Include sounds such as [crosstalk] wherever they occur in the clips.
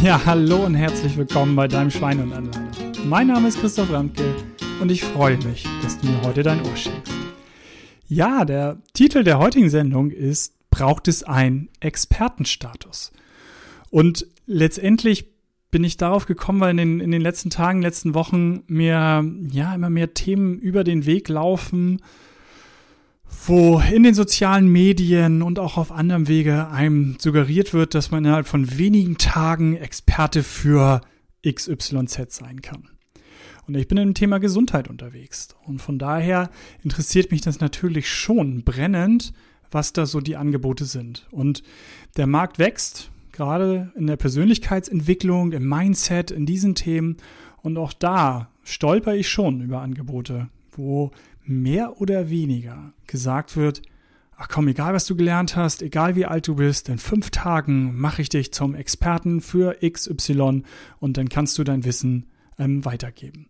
[laughs] Ja, hallo und herzlich willkommen bei deinem Schwein und Anleiter. Mein Name ist Christoph Ramke und ich freue mich, dass du mir heute dein Ohr schenkst. Ja, der Titel der heutigen Sendung ist Braucht es einen Expertenstatus? Und letztendlich bin ich darauf gekommen, weil in den, in den letzten Tagen, letzten Wochen mir ja immer mehr Themen über den Weg laufen, wo in den sozialen Medien und auch auf anderem Wege einem suggeriert wird, dass man innerhalb von wenigen Tagen Experte für XYZ sein kann. Und ich bin im Thema Gesundheit unterwegs. Und von daher interessiert mich das natürlich schon brennend, was da so die Angebote sind. Und der Markt wächst, gerade in der Persönlichkeitsentwicklung, im Mindset, in diesen Themen. Und auch da stolper ich schon über Angebote, wo mehr oder weniger gesagt wird, ach komm, egal was du gelernt hast, egal wie alt du bist, in fünf Tagen mache ich dich zum Experten für XY und dann kannst du dein Wissen ähm, weitergeben.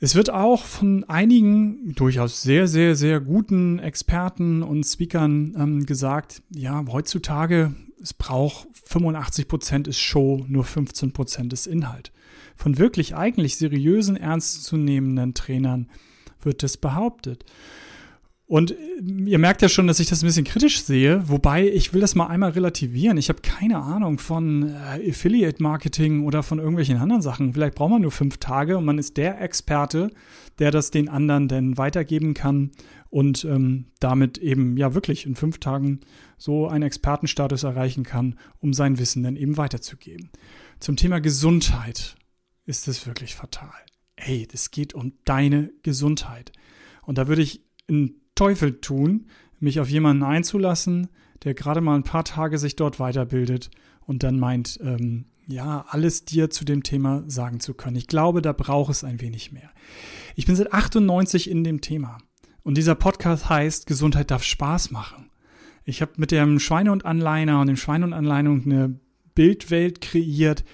Es wird auch von einigen durchaus sehr, sehr, sehr guten Experten und Speakern ähm, gesagt, ja, heutzutage, es braucht 85 Prozent ist Show, nur 15 Prozent ist Inhalt. Von wirklich eigentlich seriösen, ernstzunehmenden Trainern wird das behauptet. Und äh, ihr merkt ja schon, dass ich das ein bisschen kritisch sehe, wobei ich will das mal einmal relativieren. Ich habe keine Ahnung von äh, Affiliate Marketing oder von irgendwelchen anderen Sachen. Vielleicht braucht man nur fünf Tage und man ist der Experte, der das den anderen dann weitergeben kann und ähm, damit eben ja wirklich in fünf Tagen so einen Expertenstatus erreichen kann, um sein Wissen dann eben weiterzugeben. Zum Thema Gesundheit ist es wirklich fatal hey, das geht um deine Gesundheit. Und da würde ich einen Teufel tun, mich auf jemanden einzulassen, der gerade mal ein paar Tage sich dort weiterbildet und dann meint, ähm, ja, alles dir zu dem Thema sagen zu können. Ich glaube, da braucht es ein wenig mehr. Ich bin seit 98 in dem Thema. Und dieser Podcast heißt, Gesundheit darf Spaß machen. Ich habe mit dem Schweine und Anleiner und dem Schweine und Anleiner eine Bildwelt kreiert,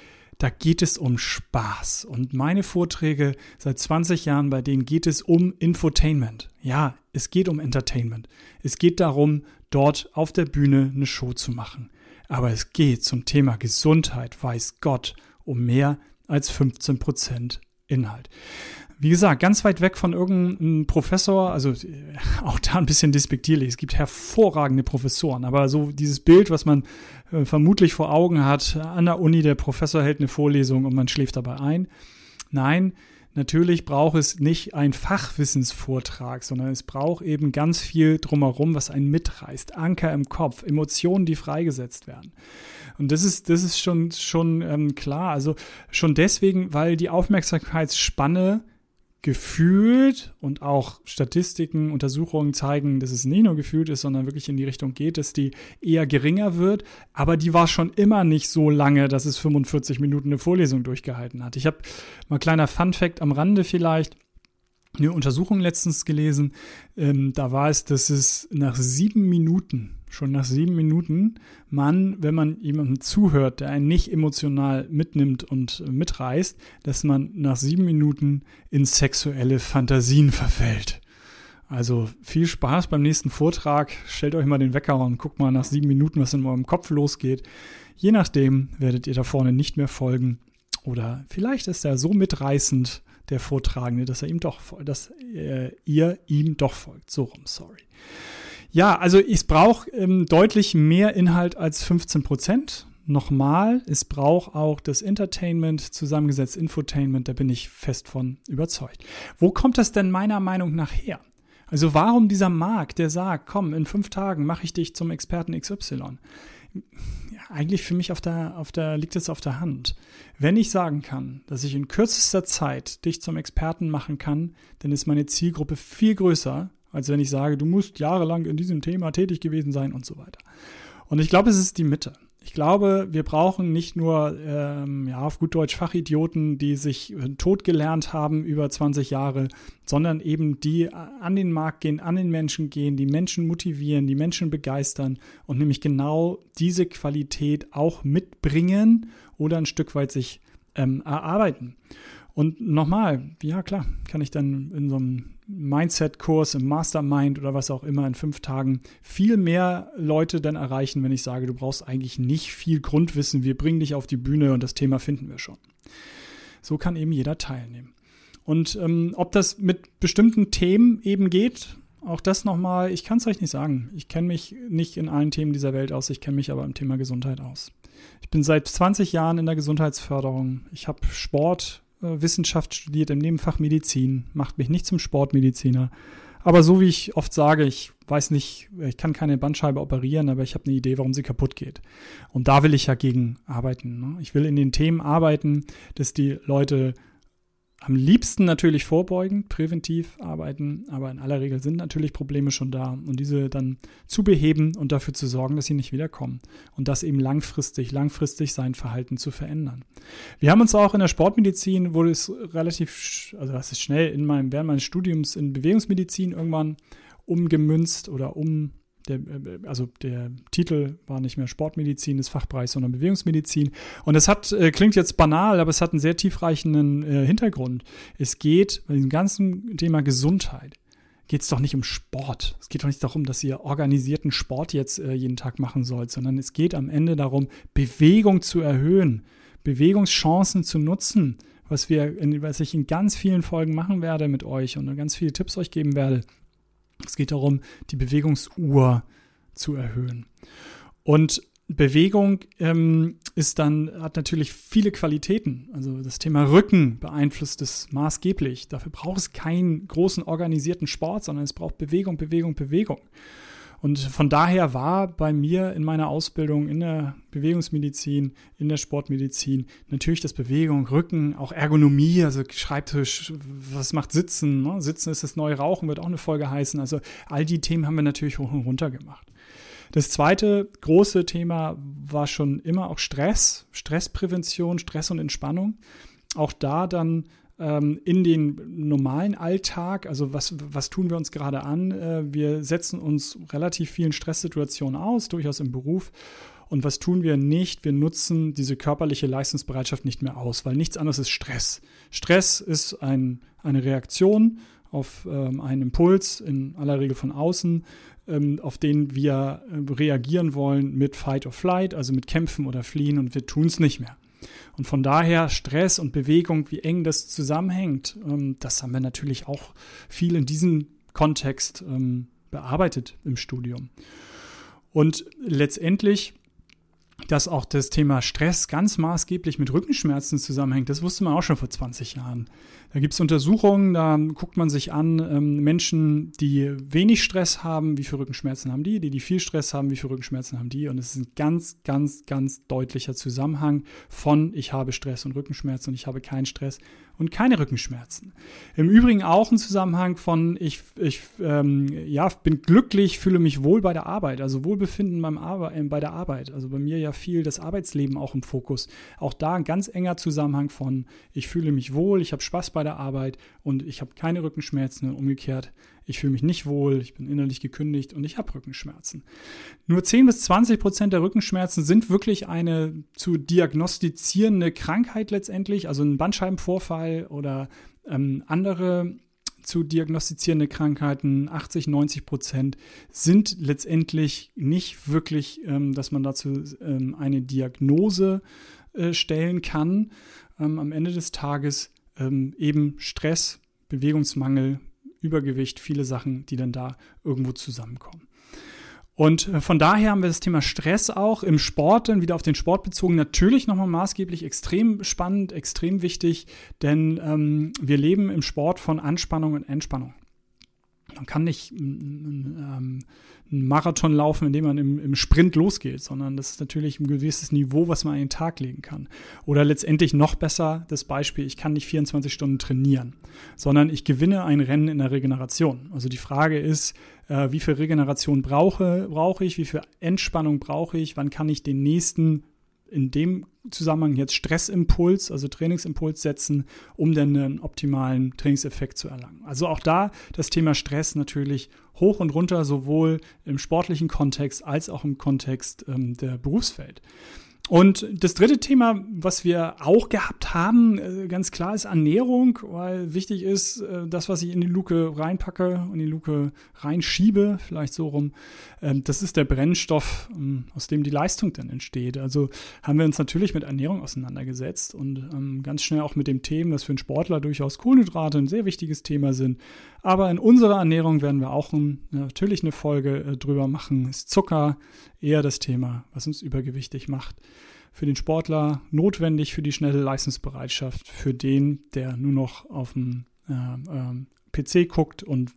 da geht es um Spaß. Und meine Vorträge seit 20 Jahren, bei denen geht es um Infotainment. Ja, es geht um Entertainment. Es geht darum, dort auf der Bühne eine Show zu machen. Aber es geht zum Thema Gesundheit, weiß Gott, um mehr als 15 Prozent Inhalt wie gesagt, ganz weit weg von irgendeinem Professor, also äh, [laughs] auch da ein bisschen despektierlich. Es gibt hervorragende Professoren, aber so dieses Bild, was man äh, vermutlich vor Augen hat, an der Uni, der Professor hält eine Vorlesung und man schläft dabei ein. Nein, natürlich braucht es nicht einen Fachwissensvortrag, sondern es braucht eben ganz viel drumherum, was einen mitreißt. Anker im Kopf, Emotionen, die freigesetzt werden. Und das ist, das ist schon, schon ähm, klar. Also schon deswegen, weil die Aufmerksamkeitsspanne gefühlt und auch Statistiken, Untersuchungen zeigen, dass es nicht nur gefühlt ist, sondern wirklich in die Richtung geht, dass die eher geringer wird. Aber die war schon immer nicht so lange, dass es 45 Minuten eine Vorlesung durchgehalten hat. Ich habe mal kleiner Fun fact am Rande vielleicht eine Untersuchung letztens gelesen. Ähm, da war es, dass es nach sieben Minuten schon nach sieben Minuten man, wenn man jemandem zuhört, der einen nicht emotional mitnimmt und mitreißt, dass man nach sieben Minuten in sexuelle Fantasien verfällt. Also viel Spaß beim nächsten Vortrag. Stellt euch mal den Wecker und guckt mal nach sieben Minuten, was in eurem Kopf losgeht. Je nachdem werdet ihr da vorne nicht mehr folgen. Oder vielleicht ist er so mitreißend, der Vortragende, dass er ihm doch, dass äh, ihr ihm doch folgt. So rum, sorry. Ja, also es braucht ähm, deutlich mehr Inhalt als 15 Prozent. Nochmal, es braucht auch das Entertainment, zusammengesetzt Infotainment, da bin ich fest von überzeugt. Wo kommt das denn meiner Meinung nach her? Also warum dieser Markt, der sagt, komm, in fünf Tagen mache ich dich zum Experten XY? Ja, eigentlich für mich auf der, auf der, liegt es auf der Hand. Wenn ich sagen kann, dass ich in kürzester Zeit dich zum Experten machen kann, dann ist meine Zielgruppe viel größer, als wenn ich sage, du musst jahrelang in diesem Thema tätig gewesen sein und so weiter. Und ich glaube, es ist die Mitte. Ich glaube, wir brauchen nicht nur, ähm, ja, auf gut Deutsch Fachidioten, die sich äh, tot gelernt haben über 20 Jahre, sondern eben die an den Markt gehen, an den Menschen gehen, die Menschen motivieren, die Menschen begeistern und nämlich genau diese Qualität auch mitbringen oder ein Stück weit sich ähm, erarbeiten. Und nochmal, ja klar, kann ich dann in so einem Mindset-Kurs, im Mastermind oder was auch immer in fünf Tagen viel mehr Leute dann erreichen, wenn ich sage, du brauchst eigentlich nicht viel Grundwissen, wir bringen dich auf die Bühne und das Thema finden wir schon. So kann eben jeder teilnehmen. Und ähm, ob das mit bestimmten Themen eben geht, auch das nochmal, ich kann es euch nicht sagen. Ich kenne mich nicht in allen Themen dieser Welt aus, ich kenne mich aber im Thema Gesundheit aus. Ich bin seit 20 Jahren in der Gesundheitsförderung. Ich habe Sportwissenschaft äh, studiert im Nebenfach Medizin, macht mich nicht zum Sportmediziner. Aber so wie ich oft sage, ich weiß nicht, ich kann keine Bandscheibe operieren, aber ich habe eine Idee, warum sie kaputt geht. Und da will ich ja gegen arbeiten. Ne? Ich will in den Themen arbeiten, dass die Leute am liebsten natürlich vorbeugend, präventiv arbeiten, aber in aller Regel sind natürlich Probleme schon da und diese dann zu beheben und dafür zu sorgen, dass sie nicht wiederkommen und das eben langfristig, langfristig sein Verhalten zu verändern. Wir haben uns auch in der Sportmedizin, wurde es relativ, also das ist schnell in meinem, während meines Studiums in Bewegungsmedizin irgendwann umgemünzt oder um der, äh, also der Titel war nicht mehr Sportmedizin des Fachbereichs, sondern Bewegungsmedizin. Und es hat, äh, klingt jetzt banal, aber es hat einen sehr tiefreichenden äh, Hintergrund. Es geht bei diesem ganzen Thema Gesundheit geht es doch nicht um Sport. Es geht doch nicht darum, dass ihr organisierten Sport jetzt äh, jeden Tag machen sollt, sondern es geht am Ende darum, Bewegung zu erhöhen, Bewegungschancen zu nutzen, was wir, in, was ich in ganz vielen Folgen machen werde mit euch und ganz viele Tipps euch geben werde. Es geht darum, die Bewegungsuhr zu erhöhen. Und Bewegung ähm, ist dann, hat natürlich viele Qualitäten. Also das Thema Rücken beeinflusst es maßgeblich. Dafür braucht es keinen großen organisierten Sport, sondern es braucht Bewegung, Bewegung, Bewegung. Und von daher war bei mir in meiner Ausbildung in der Bewegungsmedizin, in der Sportmedizin natürlich das Bewegung, Rücken, auch Ergonomie, also Schreibtisch, was macht Sitzen? Ne? Sitzen ist das neue Rauchen, wird auch eine Folge heißen. Also all die Themen haben wir natürlich hoch und runter gemacht. Das zweite große Thema war schon immer auch Stress, Stressprävention, Stress und Entspannung. Auch da dann ähm, in den normalen Alltag, also was, was tun wir uns gerade an? Äh, wir setzen uns relativ vielen Stresssituationen aus, durchaus im Beruf. Und was tun wir nicht? Wir nutzen diese körperliche Leistungsbereitschaft nicht mehr aus, weil nichts anderes ist Stress. Stress ist ein, eine Reaktion auf ähm, einen Impuls, in aller Regel von außen, ähm, auf den wir äh, reagieren wollen mit Fight or Flight, also mit Kämpfen oder Fliehen und wir tun es nicht mehr. Und von daher Stress und Bewegung, wie eng das zusammenhängt, ähm, das haben wir natürlich auch viel in diesem Kontext ähm, bearbeitet im Studium. Und letztendlich dass auch das Thema Stress ganz maßgeblich mit Rückenschmerzen zusammenhängt. Das wusste man auch schon vor 20 Jahren. Da gibt es Untersuchungen, da guckt man sich an, ähm, Menschen, die wenig Stress haben, wie viele Rückenschmerzen haben die, die, die viel Stress haben, wie viele Rückenschmerzen haben die. Und es ist ein ganz, ganz, ganz deutlicher Zusammenhang von ich habe Stress und Rückenschmerzen und ich habe keinen Stress und keine Rückenschmerzen. Im Übrigen auch ein Zusammenhang von ich, ich ähm, ja, bin glücklich, fühle mich wohl bei der Arbeit, also Wohlbefinden beim Arbe äh, bei der Arbeit. Also bei mir ja viel das Arbeitsleben auch im Fokus. Auch da ein ganz enger Zusammenhang von ich fühle mich wohl, ich habe Spaß bei der Arbeit und ich habe keine Rückenschmerzen und umgekehrt ich fühle mich nicht wohl, ich bin innerlich gekündigt und ich habe Rückenschmerzen. Nur 10 bis 20 Prozent der Rückenschmerzen sind wirklich eine zu diagnostizierende Krankheit letztendlich, also ein Bandscheibenvorfall oder ähm, andere zu diagnostizierende Krankheiten, 80, 90 Prozent, sind letztendlich nicht wirklich, ähm, dass man dazu ähm, eine Diagnose äh, stellen kann. Ähm, am Ende des Tages ähm, eben Stress, Bewegungsmangel, Übergewicht, viele Sachen, die dann da irgendwo zusammenkommen. Und äh, von daher haben wir das Thema Stress auch im Sport, dann wieder auf den Sport bezogen, natürlich nochmal maßgeblich extrem spannend, extrem wichtig, denn ähm, wir leben im Sport von Anspannung und Entspannung. Man kann nicht ähm, einen Marathon laufen, indem man im, im, Sprint losgeht, sondern das ist natürlich ein gewisses Niveau, was man an den Tag legen kann. Oder letztendlich noch besser das Beispiel, ich kann nicht 24 Stunden trainieren, sondern ich gewinne ein Rennen in der Regeneration. Also die Frage ist, äh, wie viel Regeneration brauche, brauche ich, wie viel Entspannung brauche ich, wann kann ich den nächsten in dem Zusammenhang jetzt Stressimpuls, also Trainingsimpuls setzen, um dann einen optimalen Trainingseffekt zu erlangen. Also auch da das Thema Stress natürlich hoch und runter, sowohl im sportlichen Kontext als auch im Kontext ähm, der Berufswelt. Und das dritte Thema, was wir auch gehabt haben, äh, ganz klar ist Ernährung, weil wichtig ist, äh, das, was ich in die Luke reinpacke und die Luke reinschiebe, vielleicht so rum, ähm, das ist der Brennstoff, ähm, aus dem die Leistung dann entsteht. Also haben wir uns natürlich mit Ernährung auseinandergesetzt und ähm, ganz schnell auch mit dem Thema, dass für einen Sportler durchaus Kohlenhydrate ein sehr wichtiges Thema sind. Aber in unserer Ernährung werden wir auch natürlich eine Folge äh, drüber machen. Ist Zucker eher das Thema, was uns übergewichtig macht für den Sportler notwendig für die schnelle Leistungsbereitschaft, für den, der nur noch auf dem äh, äh, PC guckt und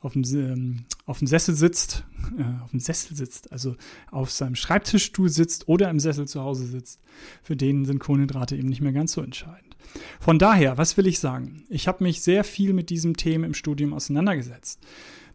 auf dem, ähm, auf dem Sessel sitzt, äh, auf dem Sessel sitzt, also auf seinem Schreibtischstuhl sitzt oder im Sessel zu Hause sitzt, für den sind Kohlenhydrate eben nicht mehr ganz so entscheidend. Von daher, was will ich sagen? Ich habe mich sehr viel mit diesem Thema im Studium auseinandergesetzt.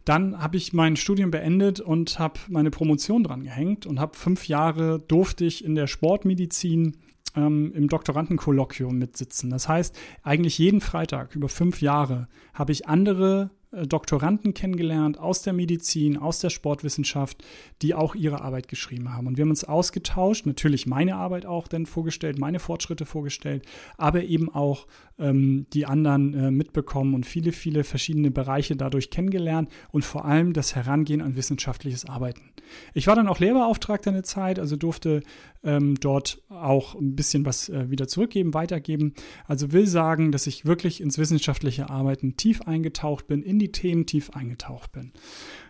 Dann habe ich mein Studium beendet und habe meine Promotion dran gehängt und habe fünf Jahre durfte ich in der Sportmedizin ähm, im Doktorandenkolloquium mitsitzen. Das heißt, eigentlich jeden Freitag über fünf Jahre habe ich andere Doktoranden kennengelernt aus der Medizin, aus der Sportwissenschaft, die auch ihre Arbeit geschrieben haben. Und wir haben uns ausgetauscht, natürlich meine Arbeit auch dann vorgestellt, meine Fortschritte vorgestellt, aber eben auch ähm, die anderen äh, mitbekommen und viele, viele verschiedene Bereiche dadurch kennengelernt und vor allem das Herangehen an wissenschaftliches Arbeiten. Ich war dann auch Lehrbeauftragter eine Zeit, also durfte ähm, dort auch ein bisschen was äh, wieder zurückgeben, weitergeben. Also will sagen, dass ich wirklich ins wissenschaftliche Arbeiten tief eingetaucht bin, in die Themen tief eingetaucht bin.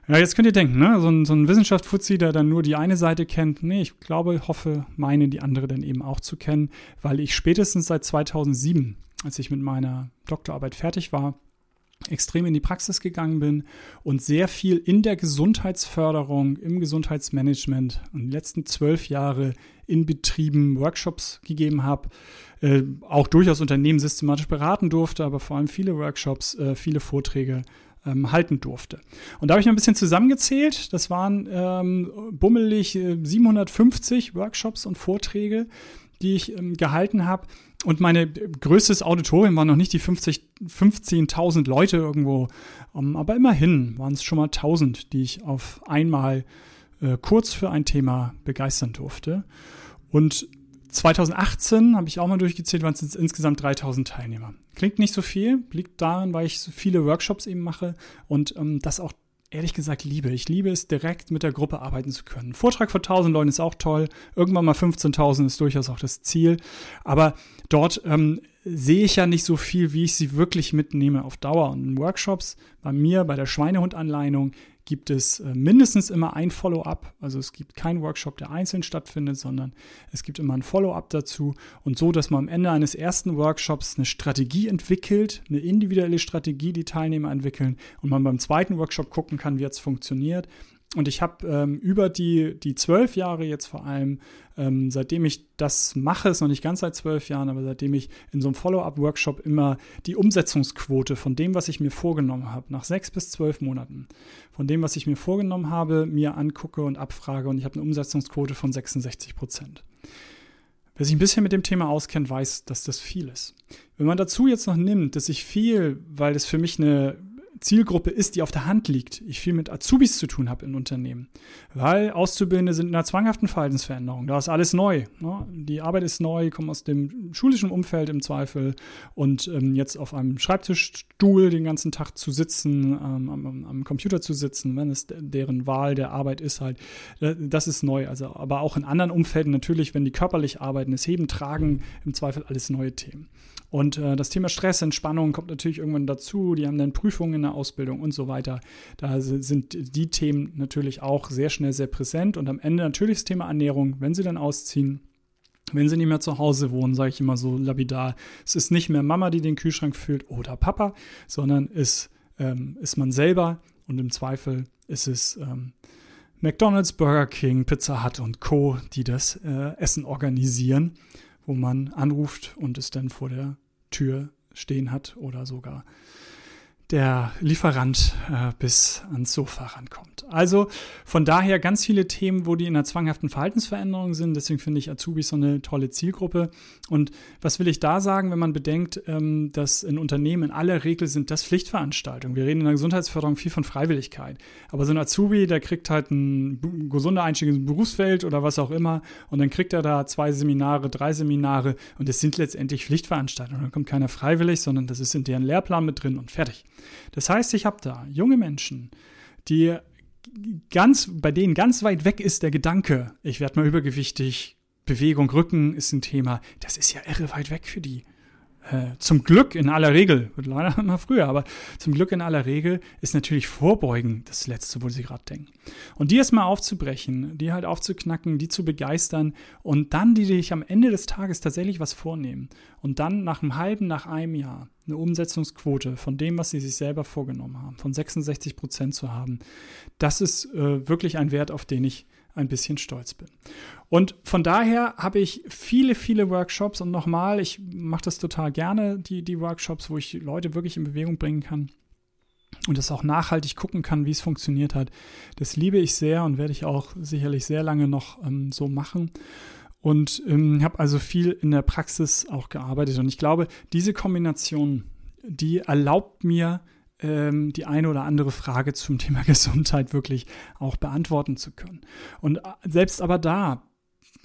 Ja, jetzt könnt ihr denken, ne? so ein, so ein Wissenschaftsfuzzi, der dann nur die eine Seite kennt. Nee, ich glaube, hoffe, meine die andere dann eben auch zu kennen, weil ich spätestens seit 2007, als ich mit meiner Doktorarbeit fertig war, extrem in die Praxis gegangen bin und sehr viel in der Gesundheitsförderung, im Gesundheitsmanagement und die letzten zwölf Jahre in Betrieben Workshops gegeben habe, äh, auch durchaus Unternehmen systematisch beraten durfte, aber vor allem viele Workshops, äh, viele Vorträge ähm, halten durfte. Und da habe ich noch ein bisschen zusammengezählt. Das waren ähm, bummelig äh, 750 Workshops und Vorträge, die ich ähm, gehalten habe. Und meine größtes Auditorium waren noch nicht die 50, 15.000 Leute irgendwo, ähm, aber immerhin waren es schon mal 1000, die ich auf einmal äh, kurz für ein Thema begeistern durfte. Und 2018 habe ich auch mal durchgezählt, waren es insgesamt 3000 Teilnehmer. Klingt nicht so viel, liegt daran, weil ich so viele Workshops eben mache und ähm, das auch ehrlich gesagt liebe. Ich liebe es, direkt mit der Gruppe arbeiten zu können. Ein Vortrag vor 1000 Leuten ist auch toll. Irgendwann mal 15.000 ist durchaus auch das Ziel. Aber dort ähm, sehe ich ja nicht so viel, wie ich sie wirklich mitnehme auf Dauer. Und in Workshops bei mir, bei der Schweinehund-Anleitung, gibt es äh, mindestens immer ein Follow-up. Also es gibt keinen Workshop, der einzeln stattfindet, sondern es gibt immer ein Follow-up dazu. Und so, dass man am Ende eines ersten Workshops eine Strategie entwickelt, eine individuelle Strategie, die Teilnehmer entwickeln und man beim zweiten Workshop gucken kann, wie es funktioniert. Und ich habe ähm, über die, die zwölf Jahre jetzt vor allem, ähm, seitdem ich das mache, ist noch nicht ganz seit zwölf Jahren, aber seitdem ich in so einem Follow-up-Workshop immer die Umsetzungsquote von dem, was ich mir vorgenommen habe, nach sechs bis zwölf Monaten, von dem, was ich mir vorgenommen habe, mir angucke und abfrage und ich habe eine Umsetzungsquote von 66 Prozent. Wer sich ein bisschen mit dem Thema auskennt, weiß, dass das viel ist. Wenn man dazu jetzt noch nimmt, dass ich viel, weil es für mich eine Zielgruppe ist, die auf der Hand liegt, ich viel mit Azubis zu tun habe in Unternehmen. Weil Auszubildende sind in einer zwanghaften Verhaltensveränderung. Da ist alles neu. Ne? Die Arbeit ist neu, kommen aus dem schulischen Umfeld im Zweifel und ähm, jetzt auf einem Schreibtischstuhl den ganzen Tag zu sitzen, ähm, am, am, Computer zu sitzen, wenn es deren Wahl der Arbeit ist halt, das ist neu. Also, aber auch in anderen Umfelden natürlich, wenn die körperlich arbeiten, das Heben, Tragen, im Zweifel alles neue Themen. Und äh, das Thema Stress, Entspannung kommt natürlich irgendwann dazu. Die haben dann Prüfungen in der Ausbildung und so weiter. Da sind die Themen natürlich auch sehr schnell sehr präsent. Und am Ende natürlich das Thema Ernährung, wenn sie dann ausziehen. Wenn sie nicht mehr zu Hause wohnen, sage ich immer so lapidar, es ist nicht mehr Mama, die den Kühlschrank füllt oder Papa, sondern es ähm, ist man selber und im Zweifel ist es ähm, McDonald's, Burger King, Pizza Hut und Co., die das äh, Essen organisieren, wo man anruft und es dann vor der Tür stehen hat oder sogar der Lieferant äh, bis ans Sofa rankommt. Also von daher ganz viele Themen, wo die in einer zwanghaften Verhaltensveränderung sind. Deswegen finde ich Azubis so eine tolle Zielgruppe. Und was will ich da sagen, wenn man bedenkt, ähm, dass in Unternehmen in aller Regel sind das Pflichtveranstaltungen. Wir reden in der Gesundheitsförderung viel von Freiwilligkeit. Aber so ein Azubi, der kriegt halt ein gesunder Einstieg ins Berufsfeld oder was auch immer. Und dann kriegt er da zwei Seminare, drei Seminare. Und das sind letztendlich Pflichtveranstaltungen. Da kommt keiner freiwillig, sondern das ist in deren Lehrplan mit drin und fertig. Das heißt, ich habe da junge Menschen, die ganz, bei denen ganz weit weg ist der Gedanke, ich werde mal übergewichtig, Bewegung, Rücken ist ein Thema. Das ist ja irre weit weg für die. Äh, zum Glück in aller Regel, wird leider [laughs] immer früher, aber zum Glück in aller Regel ist natürlich Vorbeugen das Letzte, wo sie gerade denken. Und die erstmal aufzubrechen, die halt aufzuknacken, die zu begeistern und dann die sich am Ende des Tages tatsächlich was vornehmen und dann nach einem halben, nach einem Jahr eine Umsetzungsquote von dem, was sie sich selber vorgenommen haben, von 66 Prozent zu haben, das ist äh, wirklich ein Wert, auf den ich ein bisschen stolz bin. Und von daher habe ich viele, viele Workshops und nochmal, ich mache das total gerne, die, die Workshops, wo ich Leute wirklich in Bewegung bringen kann und das auch nachhaltig gucken kann, wie es funktioniert hat. Das liebe ich sehr und werde ich auch sicherlich sehr lange noch ähm, so machen. Und ähm, habe also viel in der Praxis auch gearbeitet. Und ich glaube, diese Kombination, die erlaubt mir, ähm, die eine oder andere Frage zum Thema [laughs] Gesundheit wirklich auch beantworten zu können. Und äh, selbst aber da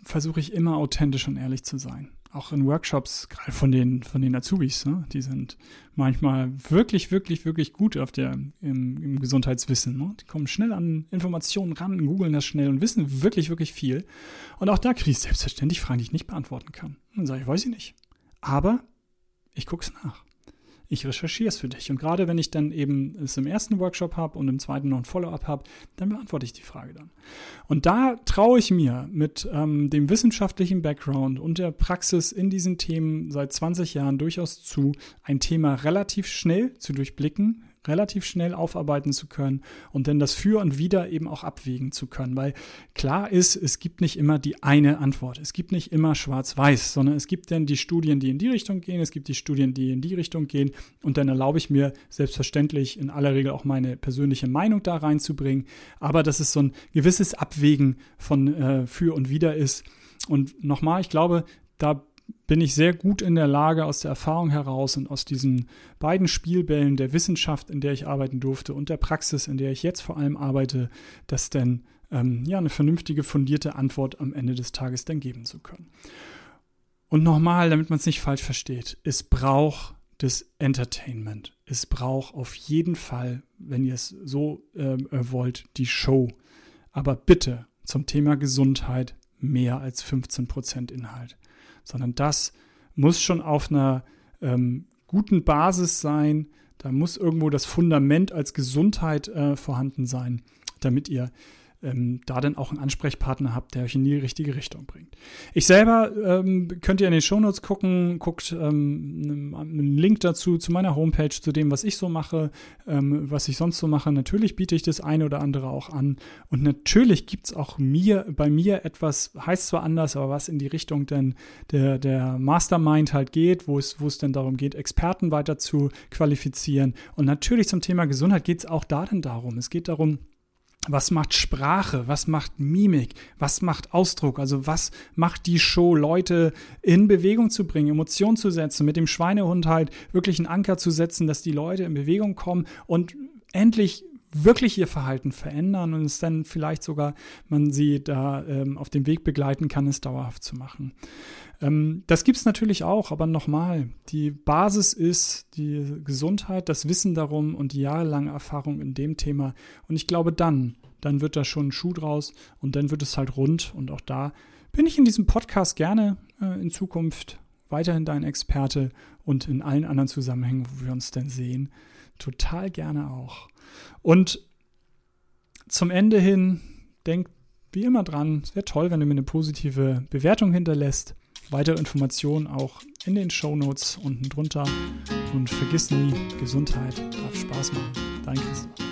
versuche ich immer authentisch und ehrlich zu sein. Auch in Workshops, gerade von den, von den Azubis, ne? die sind manchmal wirklich, wirklich, wirklich gut auf der, im, im Gesundheitswissen. Ne? Die kommen schnell an Informationen ran, googeln das schnell und wissen wirklich, wirklich viel. Und auch da kriege ich selbstverständlich Fragen, die ich nicht beantworten kann. Dann sage ich, weiß ich nicht. Aber ich gucke es nach ich recherchiere es für dich. Und gerade wenn ich dann eben es im ersten Workshop habe und im zweiten noch ein Follow-up habe, dann beantworte ich die Frage dann. Und da traue ich mir mit ähm, dem wissenschaftlichen Background und der Praxis in diesen Themen seit 20 Jahren durchaus zu, ein Thema relativ schnell zu durchblicken, relativ schnell aufarbeiten zu können und dann das Für und Wider eben auch abwägen zu können. Weil klar ist, es gibt nicht immer die eine Antwort. Es gibt nicht immer schwarz-weiß, sondern es gibt dann die Studien, die in die Richtung gehen, es gibt die Studien, die in die Richtung gehen und dann erlaube ich mir selbstverständlich in aller Regel auch meine persönliche Meinung da reinzubringen. Aber dass es so ein gewisses Abwägen von äh, Für und Wider ist. Und nochmal, ich glaube, da bin ich sehr gut in der Lage, aus der Erfahrung heraus und aus diesen beiden Spielbällen der Wissenschaft, in der ich arbeiten durfte, und der Praxis, in der ich jetzt vor allem arbeite, das dann ähm, ja eine vernünftige, fundierte Antwort am Ende des Tages dann geben zu können. Und nochmal, damit man es nicht falsch versteht, es braucht das Entertainment. Es braucht auf jeden Fall, wenn ihr es so ähm, äh, wollt, die Show. Aber bitte zum Thema Gesundheit mehr als 15% Inhalt sondern das muss schon auf einer ähm, guten Basis sein. Da muss irgendwo das Fundament als Gesundheit äh, vorhanden sein, damit ihr ähm, da dann auch einen Ansprechpartner habt, der euch in die richtige Richtung bringt. Ich selber ähm, könnt ihr in den Shownotes gucken, guckt ähm, einen Link dazu zu meiner Homepage, zu dem, was ich so mache, ähm, was ich sonst so mache. Natürlich biete ich das eine oder andere auch an. Und natürlich gibt es auch mir, bei mir etwas, heißt zwar anders, aber was in die Richtung denn der, der Mastermind halt geht, wo es, wo es denn darum geht, Experten weiter zu qualifizieren. Und natürlich zum Thema Gesundheit geht es auch da denn darum. Es geht darum, was macht Sprache, was macht Mimik, was macht Ausdruck, also was macht die Show, Leute in Bewegung zu bringen, Emotionen zu setzen, mit dem Schweinehund halt wirklich einen Anker zu setzen, dass die Leute in Bewegung kommen und endlich wirklich ihr Verhalten verändern und es dann vielleicht sogar man sie da ähm, auf dem Weg begleiten kann, es dauerhaft zu machen. Ähm, das gibt es natürlich auch, aber nochmal, die Basis ist die Gesundheit, das Wissen darum und die jahrelange Erfahrung in dem Thema. Und ich glaube dann, dann wird da schon ein Schuh draus und dann wird es halt rund. Und auch da bin ich in diesem Podcast gerne äh, in Zukunft weiterhin dein Experte und in allen anderen Zusammenhängen, wo wir uns denn sehen, total gerne auch. Und zum Ende hin, denk wie immer dran, es wäre toll, wenn du mir eine positive Bewertung hinterlässt. Weitere Informationen auch in den Show Notes unten drunter. Und vergiss nie, Gesundheit darf Spaß machen. Dein Christoph.